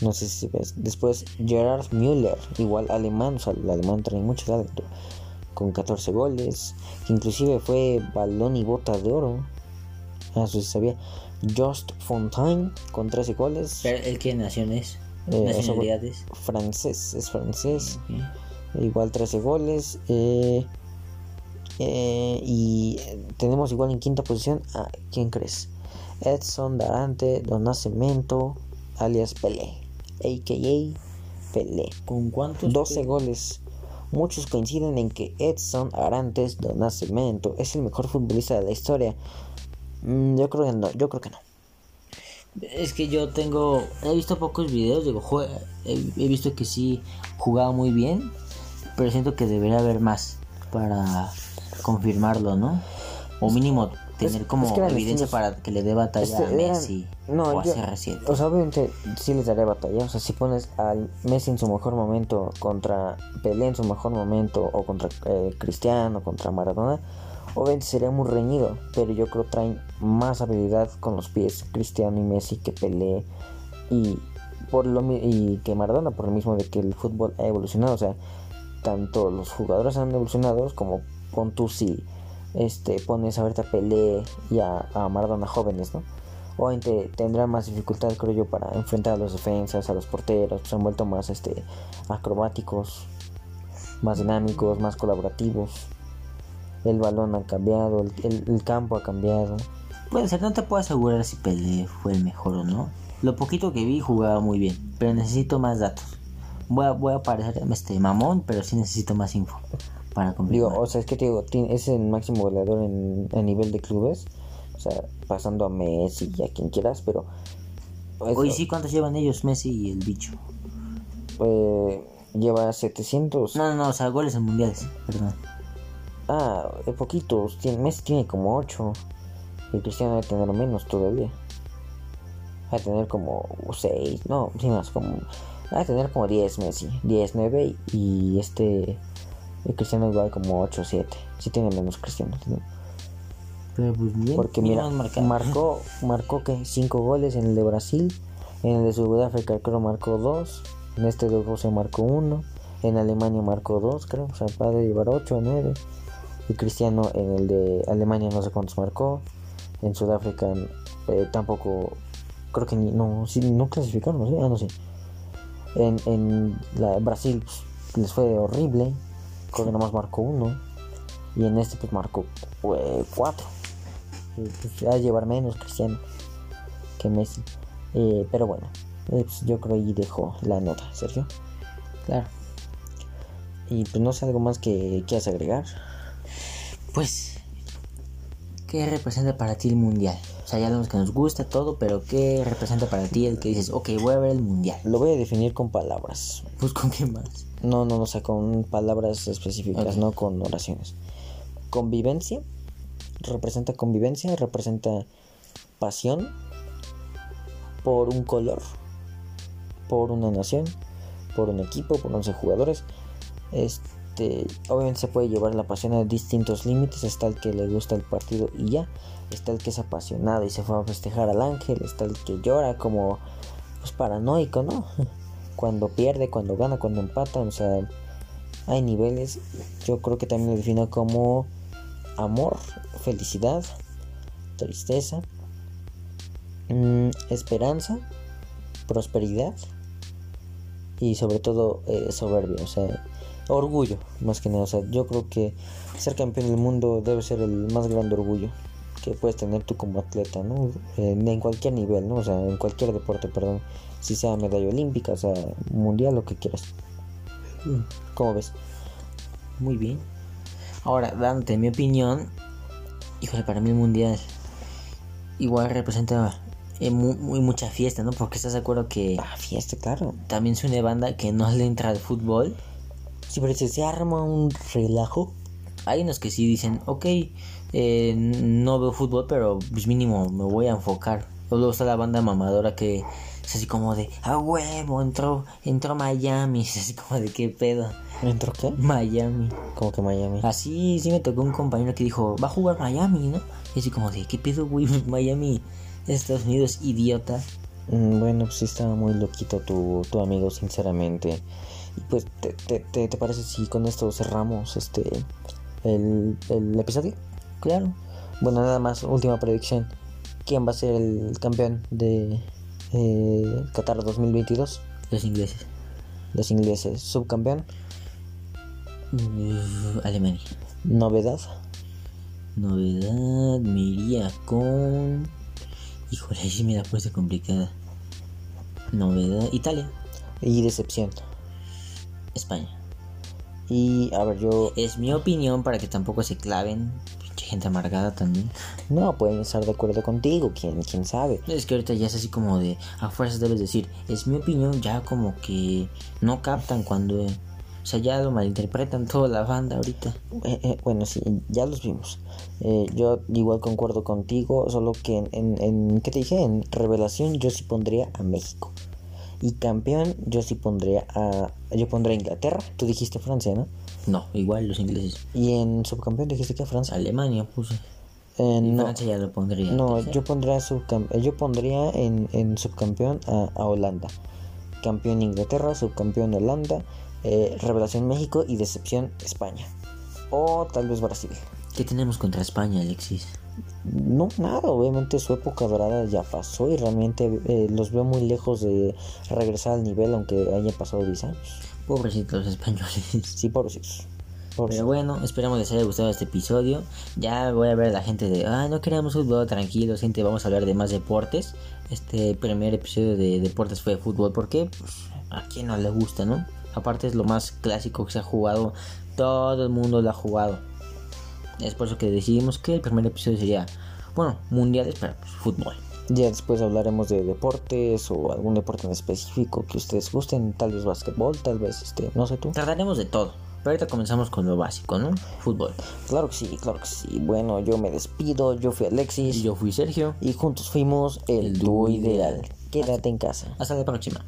No sé si ves. Después Gerard Müller, igual alemán, o sea, el alemán trae mucho talento, con 14 goles, inclusive fue balón y bota de oro. Ah, eso sí sabía. Just Fontaine con 13 goles. Pero el que naciones, Eh, nacionalidades. francés, es francés. Igual 13 goles. eh, eh, y tenemos igual en quinta posición a ¿quién crees? Edson Darante Donacemento, alias Pelé, a.k.a. Pelé. ¿Con cuántos? 12 que- goles. Muchos coinciden en que Edson Arantes do Nascimento es el mejor futbolista de la historia. Mm, yo creo que no, yo creo que no. Es que yo tengo. He visto pocos videos, digo, he, he visto que sí jugaba muy bien, pero siento que debería haber más para confirmarlo, ¿no? O mínimo tener Es- como es que eran evidencia para que le dé batalla Este, a eran- Messi no, o a yo- CR7. O sea, obviamente sí les daré batalla. O sea, si pones al Messi en su mejor momento contra Pelé en su mejor momento o contra eh, Cristiano, contra Maradona, obviamente sería muy reñido. Pero yo creo traen más habilidad con los pies Cristiano y Messi que Pelé y por lo y que Maradona por lo mismo de que el fútbol ha evolucionado. O sea, tanto los jugadores han evolucionado como con tú si este pones ahorita a Pelé y a, Maradona jóvenes, ¿no? obviamente tendrán más dificultad creo yo para enfrentar a los defensas, a los porteros, se han vuelto más este acrobáticos, más dinámicos, más colaborativos. El balón ha cambiado, el, el, campo ha cambiado. Puede ser, no te puedo asegurar si Pelé fue el mejor o no. Lo poquito que vi jugaba muy bien, pero necesito más datos. Voy a, voy a parecer este mamón, pero sí necesito más info para Digo, o sea, es que te digo, es el máximo goleador en, a nivel de clubes. O sea, pasando a Messi y a quien quieras, pero. Hoy sí, ¿cuántos llevan ellos, Messi y el bicho? Pues lleva 700. No, no, no, o sea, goles en mundiales, perdón. Ah, poquitos. Messi tiene como 8. Y Cristiano debe tener menos todavía. Va a tener como 6. No, sí más, como. Va a tener como 10 Messi. 10, 9 y este. El Cristiano igual como 8 o 7. Sí tiene menos Cristiano. Pero pues bien. Porque mira, marcó, marcó que 5 goles en el de Brasil. En el de Sudáfrica creo marcó 2. En este de Rusia marcó 1. En Alemania marcó 2 creo. O sea, puede llevar 8 o 9. Y Cristiano en el de Alemania no sé cuántos marcó. En Sudáfrica eh, tampoco. Creo que ni. No, sí, no clasificaron, ¿no? Ah, no sé. En, en la, Brasil pues, les fue horrible creo que nomás marcó uno. Y en este pues marcó eh, cuatro. pues, a llevar menos Cristiano que Messi. Eh, pero bueno, eh, pues, yo creo ahí dejó la nota, Sergio. Claro. Y pues no sé algo más que quieras agregar. Pues, ¿qué representa para ti el mundial? O sea, ya vemos que nos gusta todo, pero ¿qué representa para ti el que dices, ok, voy a ver el mundial? Lo voy a definir con palabras. Pues con qué más. No, no, o sea, con palabras específicas, no con oraciones. Convivencia, representa convivencia, representa pasión por un color, por una nación, por un equipo, por 11 jugadores. Este, obviamente se puede llevar la pasión a distintos límites. Está el que le gusta el partido y ya. Está el que es apasionado y se fue a festejar al ángel. Está el que llora como pues paranoico, ¿no? cuando pierde, cuando gana, cuando empata, o sea, hay niveles. Yo creo que también lo defino como amor, felicidad, tristeza, mm, esperanza, prosperidad y sobre todo eh, soberbia, o sea, orgullo, más que nada. O sea, yo creo que ser campeón del mundo debe ser el más grande orgullo que puedes tener tú como atleta, ¿no? en cualquier nivel, ¿no? O sea, en cualquier deporte, perdón si sea medalla olímpica, o sea, mundial, lo que quieras. ¿Cómo ves? Muy bien. Ahora, dándote mi opinión, híjole, para mí el mundial igual representa eh, muy, mucha fiesta, ¿no? Porque estás de acuerdo que. Ah, fiesta, claro. También es una banda que no le entra al fútbol. Sí, pero se arma un relajo. Hay unos que sí dicen, ok, eh, no veo fútbol, pero pues mínimo me voy a enfocar. Luego está la banda mamadora que es así como de, ah, huevo, entró, entró Miami. Es así como de, ¿qué pedo? ¿Entró qué? Miami. ¿Cómo que Miami? Así, sí me tocó un compañero que dijo, va a jugar Miami, ¿no? Y así como de, ¿qué pedo, güey? Miami, Estados Unidos, idiota. Mm, bueno, pues sí estaba muy loquito tu, tu amigo, sinceramente. Y pues, ¿te, te, te, parece si con esto cerramos este el, el episodio? Claro. Bueno, nada más, última predicción. ¿Quién va a ser el campeón de, eh, Qatar 2022. Los ingleses. Los ingleses. Subcampeón. Uh, Alemania. Novedad. Novedad. Me iría con. Híjole, ahí sí me la puse complicada. Novedad. Italia. Y decepción. España. Y a ver, yo. Es mi opinión para que tampoco se claven gente amargada también. No, pueden estar de acuerdo contigo, quién, quién sabe. Es que ahorita ya es así como de, a fuerzas debes decir, es mi opinión, ya como que no captan cuando, o sea, ya lo malinterpretan toda la banda ahorita. Eh, eh, bueno, sí, ya los vimos. Eh, yo igual concuerdo contigo, solo que en, en, en, ¿qué te dije? En revelación yo sí pondría a México. Y campeón yo sí pondría a, yo pondría a Inglaterra, tú dijiste Francia, ¿no? No, igual los ingleses. ¿Y en subcampeón dijiste que Francia? Alemania puse. En Francia ya lo pondría. No, yo pondría, yo pondría en, en subcampeón a, Holanda. Campeón Inglaterra, subcampeón Holanda, eh, revelación México y decepción España. O tal vez Brasil. ¿Qué tenemos contra España, Alexis? No, nada, obviamente su época dorada ya pasó y realmente eh, los veo muy lejos de regresar al nivel aunque haya pasado 10 años. Pobrecitos españoles. Sí, pobrecitos. Pero bueno, esperamos les haya gustado este episodio. Ya voy a ver a la gente de, ah, no queremos fútbol, tranquilos, gente, vamos a hablar de más deportes. Este primer episodio de deportes fue de fútbol, porque pues, a quien no le gusta, ¿no? Aparte es lo más clásico que se ha jugado, todo el mundo lo ha jugado. Es por eso que decidimos que el primer episodio sería, bueno, mundiales, pero pues, fútbol. Ya después hablaremos de deportes o algún deporte en específico que ustedes gusten, tal vez básquetbol, tal vez este, no sé tú. Trataremos de todo. Pero ahorita comenzamos con lo básico, ¿no? Fútbol. Claro que sí, claro que sí. Bueno, yo me despido, yo fui Alexis. Y yo fui Sergio. Y juntos fuimos el, dúo ideal. Quédate en casa. Hasta la próxima.